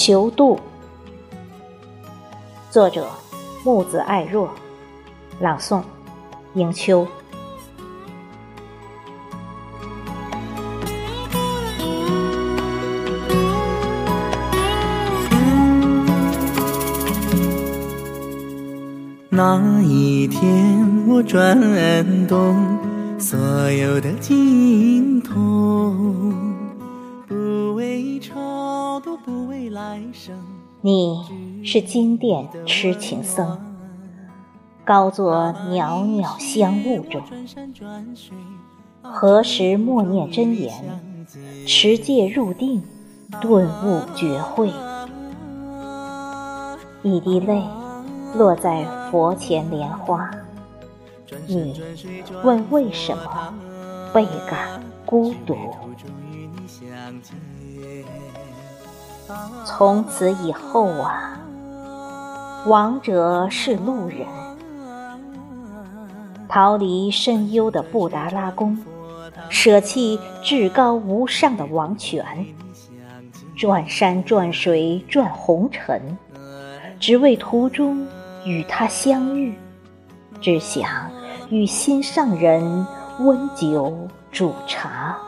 求渡。作者：木子爱若，朗诵：迎秋。那一天，我转动所有的经痛，你是金殿痴情僧，高坐袅袅香雾中，何时默念真言，持戒入定，顿悟觉慧，一滴泪。落在佛前莲花，你问为什么倍感孤独？从此以后啊，亡者是路人，逃离深幽的布达拉宫，舍弃至高无上的王权，转山转水转红尘，只为途中。与他相遇，只想与心上人温酒煮茶。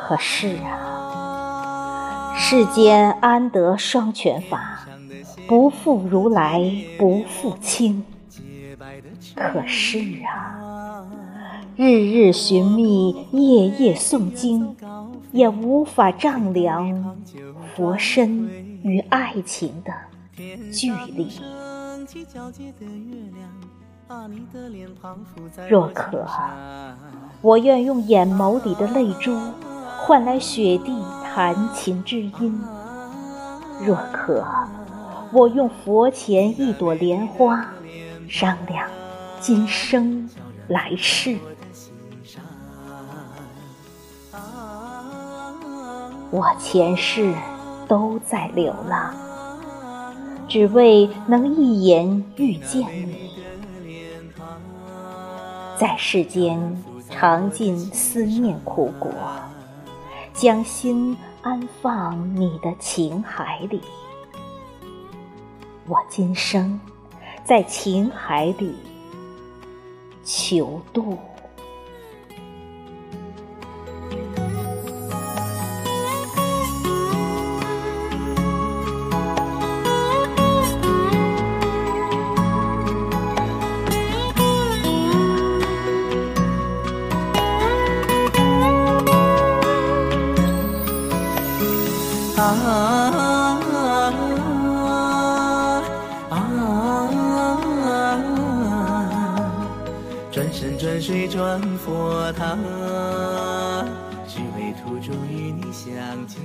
可是啊，世间安得双全法？不负如来不负卿。可是啊，日日寻觅，夜夜诵经，也无法丈量佛身。与爱情的距离，若可，我愿用眼眸里的泪珠换来雪地弹琴之音；若可，我用佛前一朵莲花商量今生来世。我前世。都在流浪，只为能一眼遇见你，在世间尝尽思念苦果，将心安放你的情海里。我今生在情海里求渡。啊啊转山转水转佛塔，只为途中与你相见。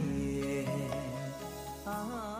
啊。